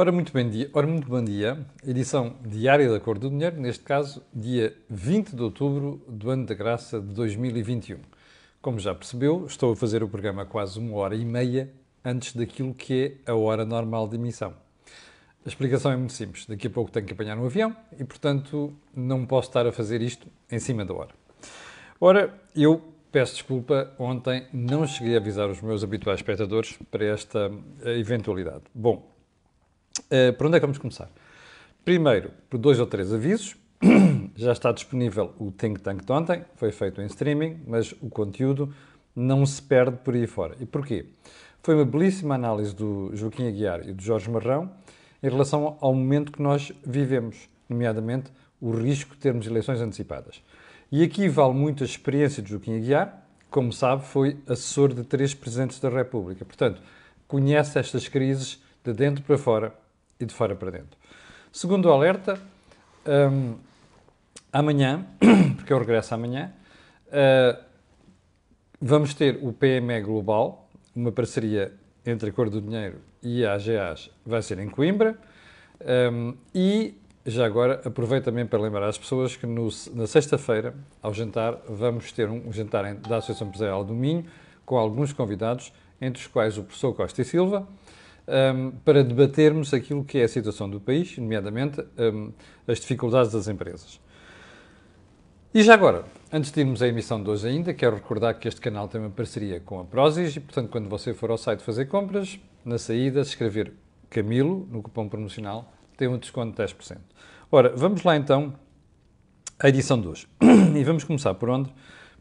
Ora, muito bem dia. Ora, muito bom dia. Edição diária da Cor do Dinheiro, neste caso, dia 20 de outubro do ano da graça de 2021. Como já percebeu, estou a fazer o programa quase uma hora e meia antes daquilo que é a hora normal de emissão. A explicação é muito simples. Daqui a pouco tenho que apanhar um avião e, portanto, não posso estar a fazer isto em cima da hora. Ora, eu peço desculpa, ontem não cheguei a avisar os meus habituais espectadores para esta eventualidade. Bom, Uh, por onde é que vamos começar? Primeiro, por dois ou três avisos. Já está disponível o Think Tank de ontem, foi feito em streaming, mas o conteúdo não se perde por aí fora. E porquê? Foi uma belíssima análise do Joaquim Aguiar e do Jorge Marrão em relação ao momento que nós vivemos, nomeadamente o risco de termos eleições antecipadas. E aqui vale muito a experiência de Joaquim Aguiar, como sabe, foi assessor de três presidentes da República. Portanto, conhece estas crises de dentro para fora e de fora para dentro. Segundo o alerta, um, amanhã, porque eu regresso amanhã, uh, vamos ter o PME Global, uma parceria entre a Cor do Dinheiro e a AGAs, vai ser em Coimbra. Um, e já agora aproveito também para lembrar às pessoas que no, na sexta-feira, ao jantar, vamos ter um, um jantar da Associação Empresarial do Minho com alguns convidados, entre os quais o professor Costa e Silva, um, para debatermos aquilo que é a situação do país, nomeadamente um, as dificuldades das empresas. E já agora, antes de irmos à emissão de hoje ainda, quero recordar que este canal tem uma parceria com a Prozis e, portanto, quando você for ao site fazer compras, na saída, se escrever Camilo no cupom promocional, tem um desconto de 10%. Ora, vamos lá então à edição de hoje. E vamos começar por onde?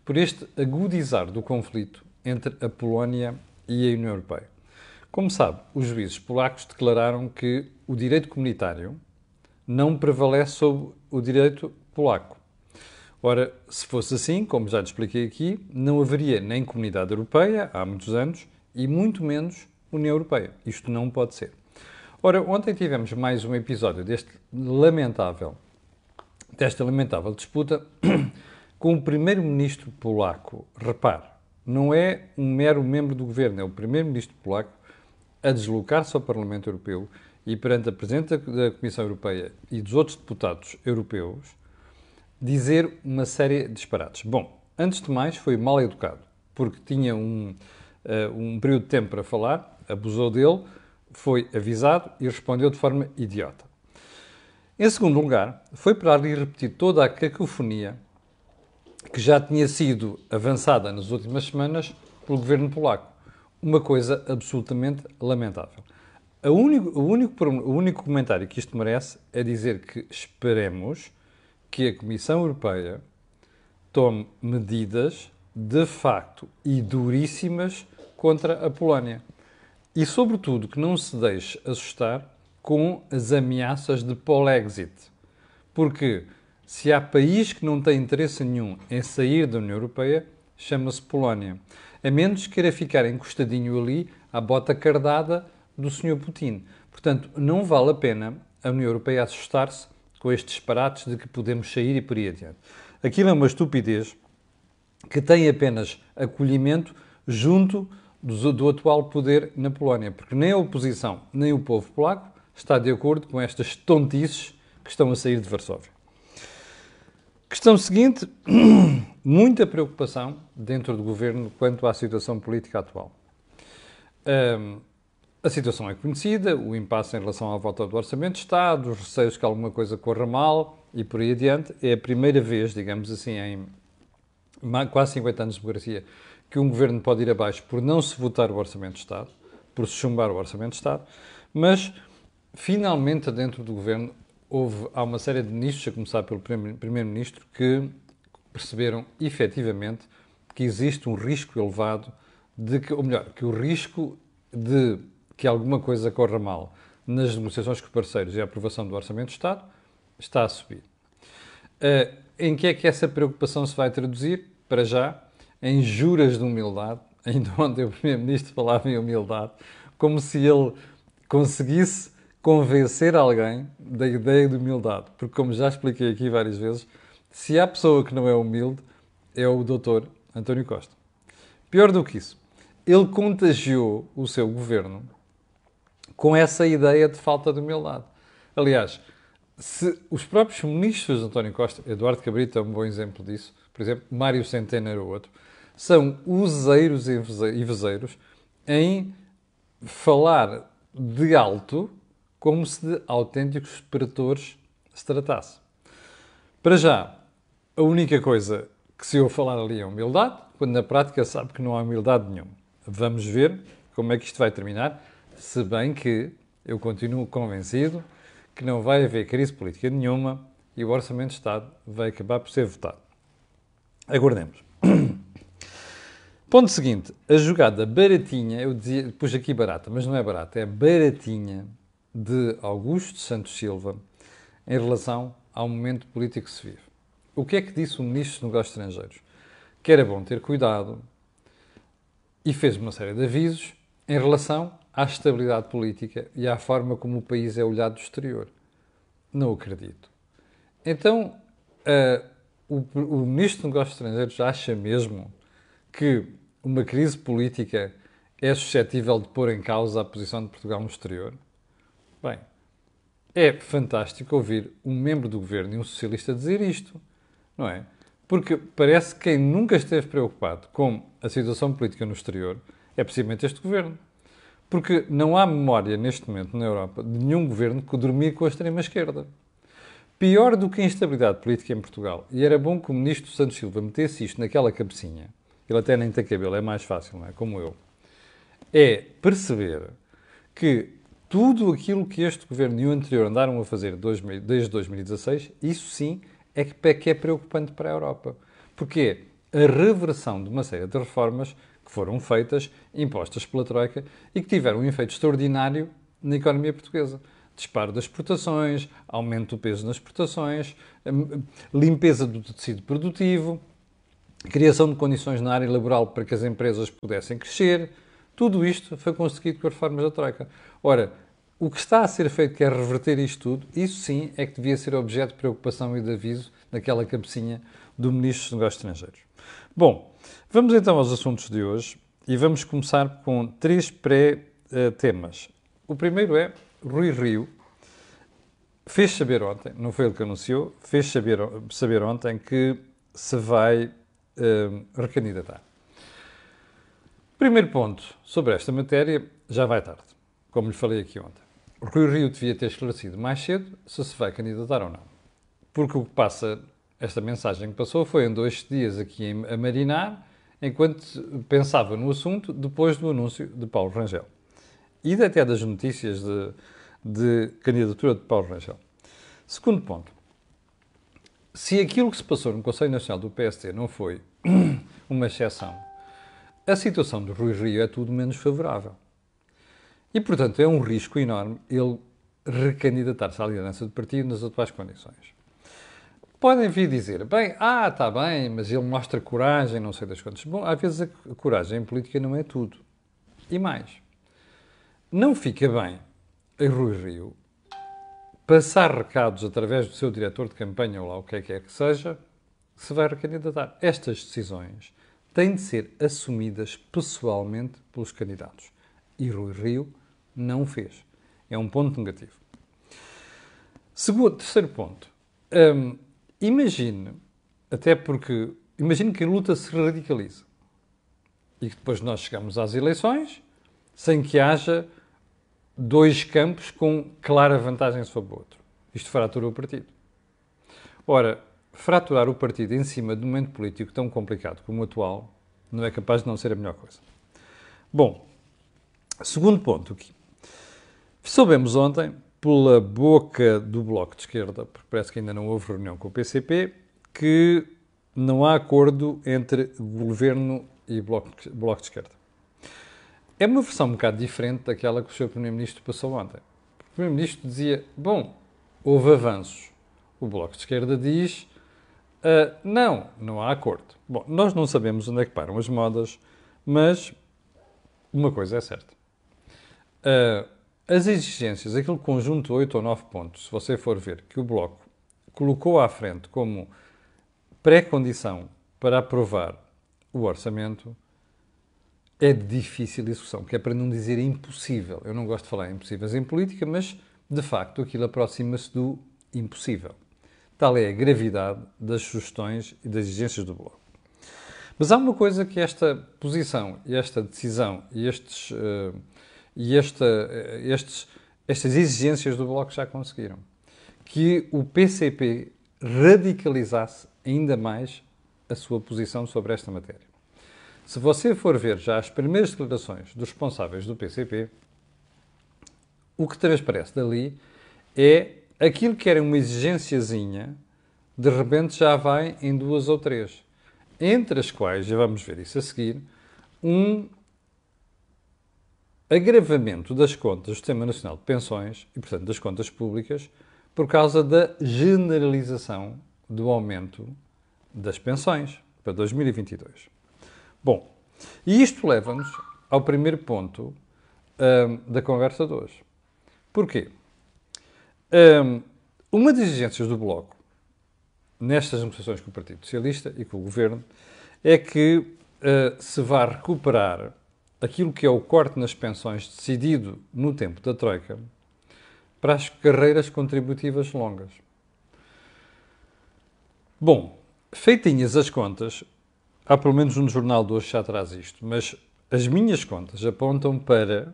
Por este agudizar do conflito entre a Polónia e a União Europeia. Como sabe, os juízes polacos declararam que o direito comunitário não prevalece sobre o direito polaco. Ora, se fosse assim, como já te expliquei aqui, não haveria nem comunidade europeia há muitos anos e muito menos União Europeia. Isto não pode ser. Ora, ontem tivemos mais um episódio deste lamentável, desta lamentável disputa com o primeiro-ministro polaco. Repare, não é um mero membro do governo, é o primeiro-ministro polaco a deslocar-se ao Parlamento Europeu e perante a Presidente da Comissão Europeia e dos outros deputados europeus dizer uma série de disparates. Bom, antes de mais, foi mal educado, porque tinha um, uh, um período de tempo para falar, abusou dele, foi avisado e respondeu de forma idiota. Em segundo lugar, foi para ali repetir toda a cacofonia que já tinha sido avançada nas últimas semanas pelo governo polaco uma coisa absolutamente lamentável. O único, o, único, o único comentário que isto merece é dizer que esperemos que a Comissão Europeia tome medidas de facto e duríssimas contra a Polónia. E, sobretudo, que não se deixe assustar com as ameaças de Polexit. Porque se há país que não tem interesse nenhum em sair da União Europeia, chama-se Polónia a menos que queira ficar encostadinho ali à bota cardada do Sr. Putin. Portanto, não vale a pena a União Europeia assustar-se com estes disparates de que podemos sair e por aí adiante. Aquilo é uma estupidez que tem apenas acolhimento junto do, do, atual poder na Polónia, porque nem a oposição nem o povo polaco está de acordo com estas tontices que estão a sair de Varsóvia. Questão seguinte: muita preocupação dentro do governo quanto à situação política atual. Um, a situação é conhecida, o impasse em relação à volta do Orçamento de Estado, os receios que alguma coisa corra mal e por aí adiante. É a primeira vez, digamos assim, em quase 50 anos de democracia, que um governo pode ir abaixo por não se votar o Orçamento de Estado, por se chumbar o Orçamento de Estado, mas finalmente dentro do governo houve, há uma série de ministros, a começar pelo Primeiro-Ministro, que perceberam efetivamente que existe um risco elevado de que, ou melhor, que o risco de que alguma coisa corra mal nas negociações com os parceiros e a aprovação do Orçamento de Estado está a subir. Uh, em que é que essa preocupação se vai traduzir? Para já, em juras de humildade. Ainda ontem o Primeiro-Ministro falava em humildade, como se ele conseguisse convencer alguém da ideia de humildade. Porque, como já expliquei aqui várias vezes, se há pessoa que não é humilde, é o doutor António Costa. Pior do que isso, ele contagiou o seu governo com essa ideia de falta de humildade. Aliás, se os próprios ministros de António Costa, Eduardo Cabrita é um bom exemplo disso, por exemplo, Mário Centeno era outro, são useiros e vezeiros em falar de alto como se de autênticos pretores se tratasse. Para já, a única coisa que se eu falar ali é humildade, quando na prática sabe que não há humildade nenhuma. Vamos ver como é que isto vai terminar, se bem que eu continuo convencido que não vai haver crise política nenhuma e o Orçamento de Estado vai acabar por ser votado. Aguardemos. Ponto seguinte, a jogada baratinha, eu dizia, pus aqui barata, mas não é barata, é baratinha de Augusto Santos Silva em relação ao momento político que se vive. O que é que disse o Ministro dos Negócios Estrangeiros? Que era bom ter cuidado e fez uma série de avisos em relação à estabilidade política e à forma como o país é olhado do exterior. Não acredito. Então, uh, o, o Ministro dos Negócios Estrangeiros acha mesmo que uma crise política é suscetível de pôr em causa a posição de Portugal no exterior? Bem, é fantástico ouvir um membro do governo e um socialista dizer isto, não é? Porque parece que quem nunca esteve preocupado com a situação política no exterior é precisamente este governo. Porque não há memória neste momento na Europa de nenhum governo que dormia com a extrema-esquerda. Pior do que a instabilidade política em Portugal, e era bom que o ministro Santos Silva metesse isto naquela cabecinha, ele até nem tem cabelo, é mais fácil, não é? Como eu. É perceber que tudo aquilo que este governo e o anterior andaram a fazer desde 2016, isso sim é, é que é preocupante para a Europa. Porque é a reversão de uma série de reformas que foram feitas, impostas pela Troika e que tiveram um efeito extraordinário na economia portuguesa. Disparo das exportações, aumento do peso nas exportações, hum, limpeza do tecido produtivo, criação de condições na área laboral para que as empresas pudessem crescer. Tudo isto foi conseguido com as reformas da Troika. Ora, o que está a ser feito, que é reverter isto tudo, isso sim é que devia ser objeto de preocupação e de aviso naquela cabecinha do Ministro dos Negócios Estrangeiros. Bom, vamos então aos assuntos de hoje e vamos começar com três pré-temas. O primeiro é Rui Rio fez saber ontem, não foi ele que anunciou, fez saber, saber ontem que se vai uh, recandidatar. Primeiro ponto sobre esta matéria, já vai tarde, como lhe falei aqui ontem. Rui Rio devia ter esclarecido mais cedo se se vai candidatar ou não. Porque o que passa, esta mensagem que passou foi em dois dias aqui a marinar, enquanto pensava no assunto depois do anúncio de Paulo Rangel. E até das notícias de, de candidatura de Paulo Rangel. Segundo ponto. Se aquilo que se passou no Conselho Nacional do PST não foi uma exceção, a situação do Rui Rio é tudo menos favorável. E, portanto, é um risco enorme ele recandidatar-se à liderança do partido nas atuais condições. Podem vir dizer, bem, ah, está bem, mas ele mostra coragem, não sei das quantas. Bom, às vezes a coragem em política não é tudo. E mais, não fica bem em Rui Rio passar recados através do seu diretor de campanha ou lá o que é que é que seja, se vai recandidatar. Estas decisões têm de ser assumidas pessoalmente pelos candidatos. E Rui Rio não fez. É um ponto negativo. Segundo, terceiro ponto. Hum, imagine, até porque, imagine que a luta se radicaliza e que depois nós chegamos às eleições sem que haja dois campos com clara vantagem sobre o outro. Isto fratura o partido. Ora, fraturar o partido em cima de um momento político tão complicado como o atual não é capaz de não ser a melhor coisa. Bom, segundo ponto. Soubemos ontem, pela boca do Bloco de Esquerda, porque parece que ainda não houve reunião com o PCP, que não há acordo entre Governo e Bloco, bloco de Esquerda. É uma versão um bocado diferente daquela que o Sr. Primeiro-Ministro passou ontem. O Primeiro-Ministro dizia: bom, houve avanços. O Bloco de Esquerda diz: uh, não, não há acordo. Bom, nós não sabemos onde é que param as modas, mas uma coisa é certa. Uh, as exigências, aquele conjunto 8 ou 9 pontos, se você for ver, que o Bloco colocou à frente como pré-condição para aprovar o orçamento, é de difícil execução, que é para não dizer impossível. Eu não gosto de falar impossíveis em política, mas de facto aquilo aproxima-se do impossível. Tal é a gravidade das sugestões e das exigências do Bloco. Mas há uma coisa que esta posição esta decisão e, estes, uh, e esta, uh, estes, estas exigências do Bloco já conseguiram. Que o PCP radicalizasse ainda mais a sua posição sobre esta matéria. Se você for ver já as primeiras declarações dos responsáveis do PCP, o que transparece dali é aquilo que era uma exigênciazinha, de repente já vai em duas ou três. Entre as quais, já vamos ver isso a seguir, um agravamento das contas do Sistema Nacional de Pensões e, portanto, das contas públicas, por causa da generalização do aumento das pensões para 2022. Bom, e isto leva-nos ao primeiro ponto um, da conversa de hoje. Porquê? Um, uma das exigências do Bloco, nestas negociações com o Partido Socialista e com o Governo, é que uh, se vá recuperar aquilo que é o corte nas pensões decidido no tempo da Troika para as carreiras contributivas longas. Bom, feitinhas as contas, há pelo menos um jornal de hoje já traz isto, mas as minhas contas apontam para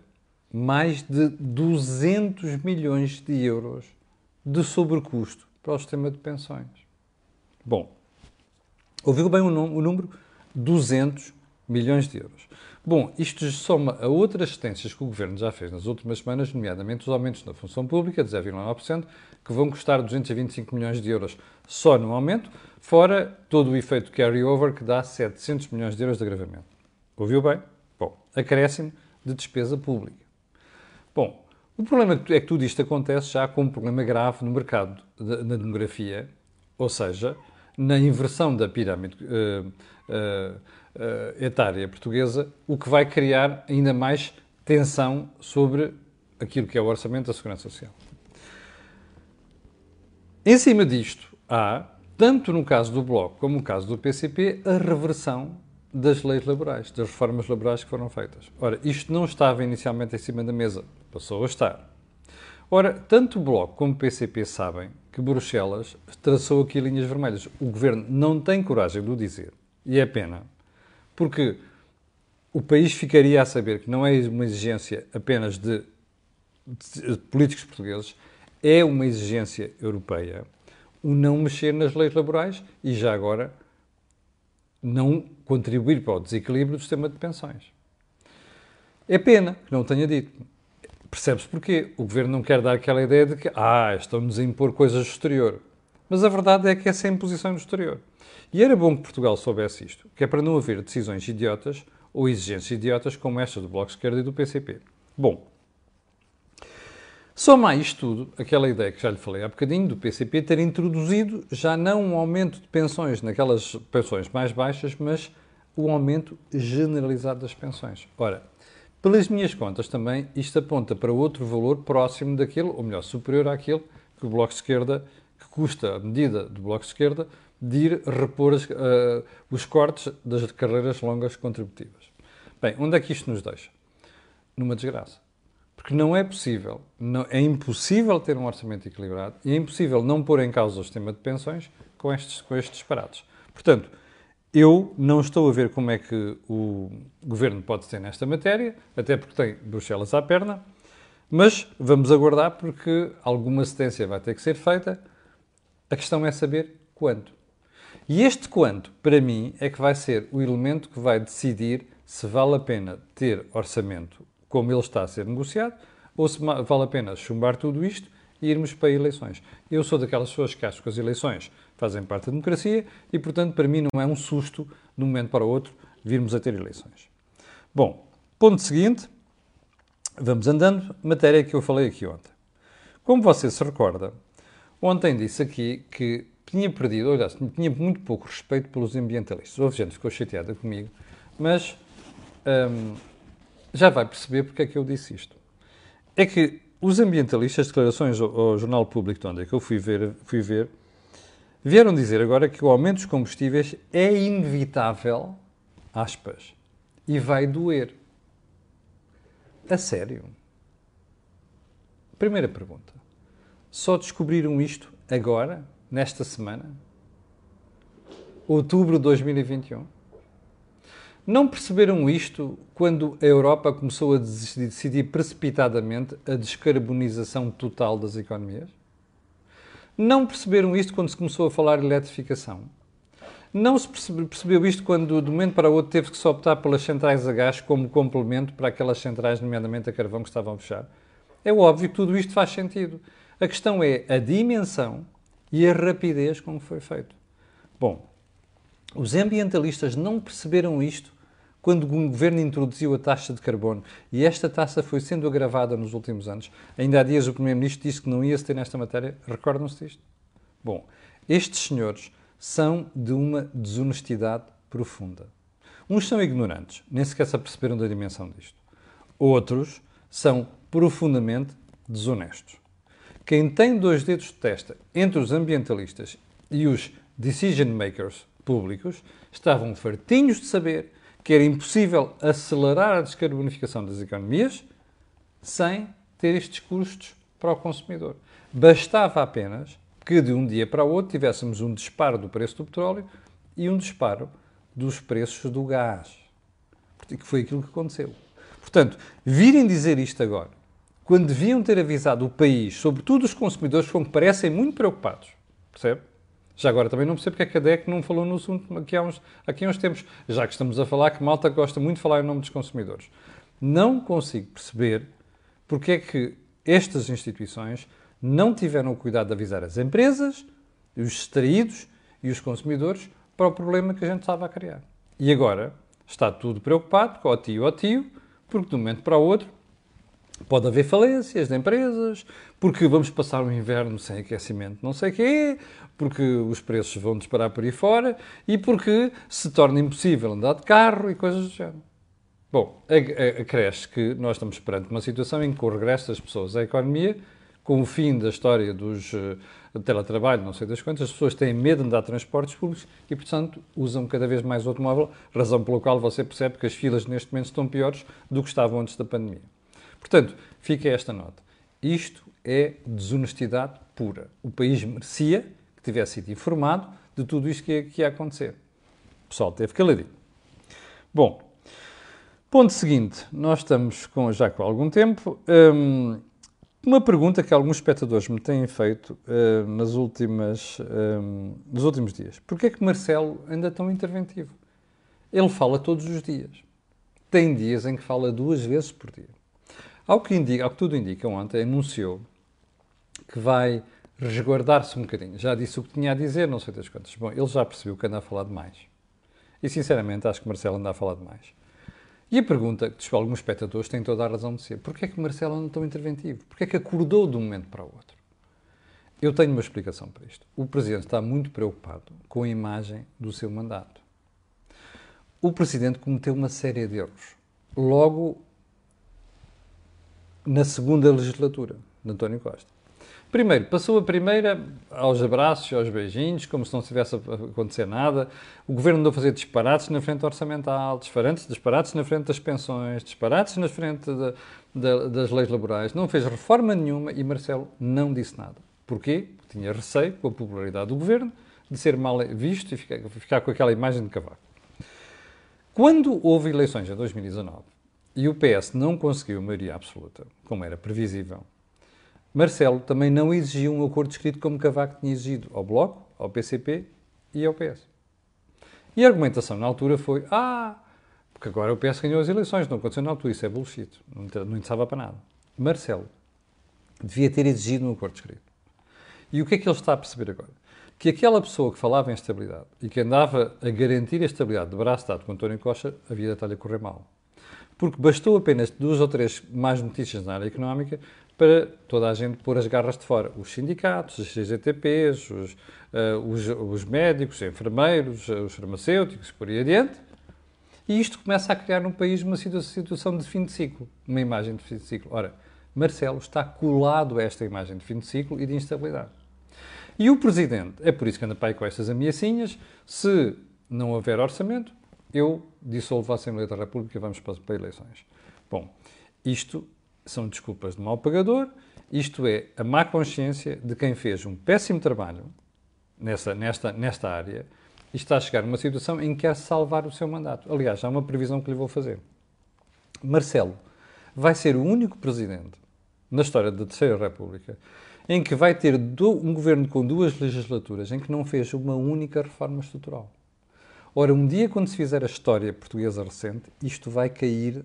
mais de 200 milhões de euros de sobrecusto para o sistema de pensões. Bom, ouviu bem o, número? 200 milhões de euros. Bom, isto soma a outras assistências que o Governo já fez nas últimas semanas, nomeadamente os aumentos na função pública de 0,9%, que vão custar 225 milhões de euros só no aumento, fora todo o efeito carry-over que dá 700 milhões de euros de agravamento. Ouviu bem? Bom, acréscimo de despesa pública. Bom, o problema é que tudo isto acontece já com um problema grave no mercado, na demografia, ou seja, na inversão da pirâmide uh, uh, etária portuguesa, o que vai criar ainda mais tensão sobre aquilo que é o orçamento da Segurança Social. Em cima disto, há tanto no caso do Bloco como no caso do PCP, a reversão das leis laborais, das reformas laborais que foram feitas. Ora, isto não estava inicialmente em cima da mesa, passou a estar. Ora, tanto o Bloco como o PCP sabem que Bruxelas traçou aqui linhas vermelhas. O governo não tem coragem de o dizer, e é pena, porque o país ficaria a saber que não é uma exigência apenas de, de políticos portugueses, é uma exigência europeia o não mexer nas leis laborais e, já agora, não contribuir para o desequilíbrio do sistema de pensões. É pena que não tenha dito. Percebe-se porquê. O governo não quer dar aquela ideia de que, ah, estão-nos a impor coisas do exterior. Mas a verdade é que essa é a imposição do exterior. E era bom que Portugal soubesse isto, que é para não haver decisões idiotas ou exigências idiotas como esta do Bloco de Esquerda e do PCP. Bom, Soma a isto tudo aquela ideia que já lhe falei há bocadinho do PCP ter introduzido já não um aumento de pensões naquelas pensões mais baixas, mas o aumento generalizado das pensões. Ora, pelas minhas contas também, isto aponta para outro valor próximo daquele, ou melhor, superior àquele que o Bloco de Esquerda, que custa a medida do Bloco de Esquerda, de ir repor as, uh, os cortes das carreiras longas contributivas. Bem, onde é que isto nos deixa? Numa desgraça. Porque não é possível, não, é impossível ter um orçamento equilibrado e é impossível não pôr em causa o sistema de pensões com estes, com estes disparados. Portanto, eu não estou a ver como é que o governo pode ser nesta matéria, até porque tem Bruxelas à perna, mas vamos aguardar porque alguma cedência vai ter que ser feita. A questão é saber quanto. E este quanto, para mim, é que vai ser o elemento que vai decidir se vale a pena ter orçamento como ele está a ser negociado, ou se vale a pena chumbar tudo isto e irmos para eleições. Eu sou daquelas pessoas que acho que as eleições fazem parte da democracia e, portanto, para mim não é um susto, de um momento para o outro, virmos a ter eleições. Bom, ponto seguinte, vamos andando, matéria que eu falei aqui ontem. Como você se recorda, ontem disse aqui que tinha perdido, olha, tinha muito pouco respeito pelos ambientalistas. Houve gente que ficou chateada comigo, mas hum, já vai perceber porque é que eu disse isto. É que os ambientalistas, as declarações ao, ao Jornal Público de onde é que eu fui ver, fui ver, vieram dizer agora que o aumento dos combustíveis é inevitável, aspas, e vai doer. A sério? Primeira pergunta. Só descobriram isto agora, nesta semana? Outubro de 2021? Não perceberam isto quando a Europa começou a decidir precipitadamente a descarbonização total das economias? Não perceberam isto quando se começou a falar de eletrificação? Não se percebeu isto quando, de um momento para o outro, teve que se optar pelas centrais a gás como complemento para aquelas centrais, nomeadamente a carvão, que estavam a fechar? É óbvio que tudo isto faz sentido. A questão é a dimensão e a rapidez com que foi feito. Bom, os ambientalistas não perceberam isto quando o governo introduziu a taxa de carbono e esta taxa foi sendo agravada nos últimos anos. Ainda há dias o Primeiro-Ministro disse que não ia se ter nesta matéria. Recordam-se disto? Bom, estes senhores são de uma desonestidade profunda. Uns são ignorantes, nem sequer se aperceberam da dimensão disto. Outros são profundamente desonestos. Quem tem dois dedos de testa entre os ambientalistas e os decision makers públicos estavam fartinhos de saber que era impossível acelerar a descarbonificação das economias sem ter estes custos para o consumidor. Bastava apenas que de um dia para o outro tivéssemos um disparo do preço do petróleo e um disparo dos preços do gás. Que foi aquilo que aconteceu. Portanto, virem dizer isto agora, quando deviam ter avisado o país, sobretudo os consumidores, que parecem muito preocupados, percebe? Já agora também não percebo porque é que a DEC não falou no assunto aqui há, uns, aqui há uns tempos, já que estamos a falar que Malta gosta muito de falar em nome dos consumidores. Não consigo perceber porque é que estas instituições não tiveram o cuidado de avisar as empresas, os extraídos e os consumidores para o problema que a gente estava a criar. E agora está tudo preocupado, com o tio ou tio, porque de um momento para o outro pode haver falências de empresas, porque vamos passar um inverno sem aquecimento não sei o quê, porque os preços vão disparar por aí fora e porque se torna impossível andar de carro e coisas do género. Bom, acresce que nós estamos perante uma situação em que o regresso das pessoas à economia com o fim da história dos uh, teletrabalho, não sei das quantas, as pessoas têm medo de andar de transportes públicos e, portanto, usam cada vez mais o automóvel, razão pela qual você percebe que as filas neste momento estão piores do que estavam antes da pandemia. Portanto, fica esta nota. Isto é desonestidade pura. O país merecia que tivesse sido informado de tudo isto que ia, que ia acontecer. O pessoal teve caladinho. Bom, ponto seguinte. Nós estamos com, já com algum tempo. Hum, uma pergunta que alguns espectadores me têm feito uh, nas últimas, uh, nos últimos dias. Porquê é que Marcelo anda tão interventivo? Ele fala todos os dias. Tem dias em que fala duas vezes por dia. Ao que, indica, ao que tudo indica, ontem anunciou que vai resguardar-se um bocadinho. Já disse o que tinha a dizer, não sei das quantas. Bom, ele já percebeu que anda a falar demais. E, sinceramente, acho que Marcelo anda a falar demais. E a pergunta que alguns espectadores têm toda a razão de ser: porquê é que Marcelo é tão interventivo? Porquê é que acordou de um momento para o outro? Eu tenho uma explicação para isto. O Presidente está muito preocupado com a imagem do seu mandato. O Presidente cometeu uma série de erros. Logo na segunda legislatura de António Costa. Primeiro, passou a primeira aos abraços, aos beijinhos, como se não tivesse a acontecer nada. O governo andou a fazer disparates na frente orçamental, disparates, disparates na frente das pensões, disparates na frente de, de, das leis laborais. Não fez reforma nenhuma e Marcelo não disse nada. Porquê? Porque tinha receio, com a popularidade do governo, de ser mal visto e ficar, ficar com aquela imagem de cavaco. Quando houve eleições em 2019 e o PS não conseguiu maioria absoluta, como era previsível, Marcelo também não exigiu um acordo escrito como Cavaco tinha exigido ao Bloco, ao PCP e ao PS. E a argumentação na altura foi: ah, porque agora o PS ganhou as eleições, não aconteceu na altura, isso é bullshit, não, interessava para nada. Marcelo devia ter exigido um acordo escrito. E o que é que ele está a perceber agora? Que aquela pessoa que falava em estabilidade e que andava a garantir a estabilidade de braço dado com António Costa, a vida está-lhe a correr mal. Porque bastou apenas duas ou três mais notícias na área económica para toda a gente pôr as garras de fora. Os sindicatos, os CGTPs, os, uh, os, os, médicos, os enfermeiros, os farmacêuticos, por aí adiante. E isto começa a criar no país uma situação de fim de ciclo, uma imagem de fim de ciclo. Ora, Marcelo está colado a esta imagem de fim de ciclo e de instabilidade. E o Presidente, é por isso que anda para aí com estas ameaçinhas, se não houver orçamento, eu dissolvo a Assembleia da República e vamos para, para eleições. Bom, isto são desculpas de mau pagador, isto é a má consciência de quem fez um péssimo trabalho nessa, nesta, nesta área e está a chegar a uma situação em que quer salvar o seu mandato. Aliás, há uma previsão que lhe vou fazer. Marcelo vai ser o único presidente na história da Terceira República em que vai ter um governo com duas legislaturas em que não fez uma única reforma estrutural. Ora, um dia, quando se fizer a história portuguesa recente, isto vai cair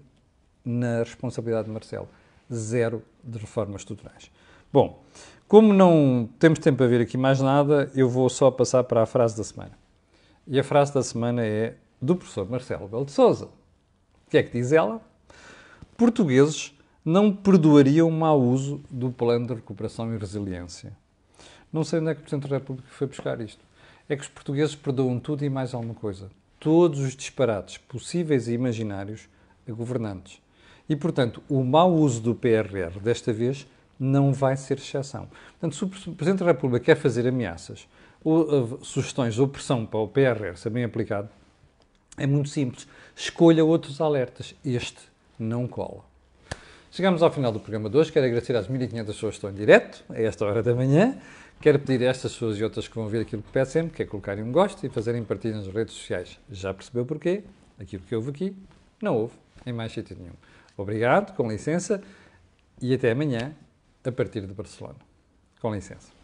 na responsabilidade de Marcelo. Zero de reformas estruturais. Bom, como não temos tempo a ver aqui mais nada, eu vou só passar para a frase da semana. E a frase da semana é do professor Marcelo Belo de Souza. O que é que diz ela? Portugueses não perdoariam mau uso do Plano de Recuperação e Resiliência. Não sei onde é que o Presidente da República foi buscar isto é que os portugueses perdoam tudo e mais alguma coisa. Todos os disparates possíveis e imaginários a governantes. E, portanto, o mau uso do PRR desta vez não vai ser exceção. Portanto, se o Presidente da República quer fazer ameaças, ou uh, sugestões ou pressão para o PRR ser bem aplicado, é muito simples. Escolha outros alertas. Este não cola. Chegamos ao final do programa de hoje. Quero agradecer às 1.500 pessoas que estão em direto, a esta hora da manhã. Quero pedir a estas pessoas e outras que vão ver aquilo que peço sempre, que é colocarem um gosto e fazerem partilha nas redes sociais. Já percebeu porquê? Aquilo que houve aqui, não houve em mais sítio nenhum. Obrigado, com licença, e até amanhã, a partir de Barcelona. Com licença.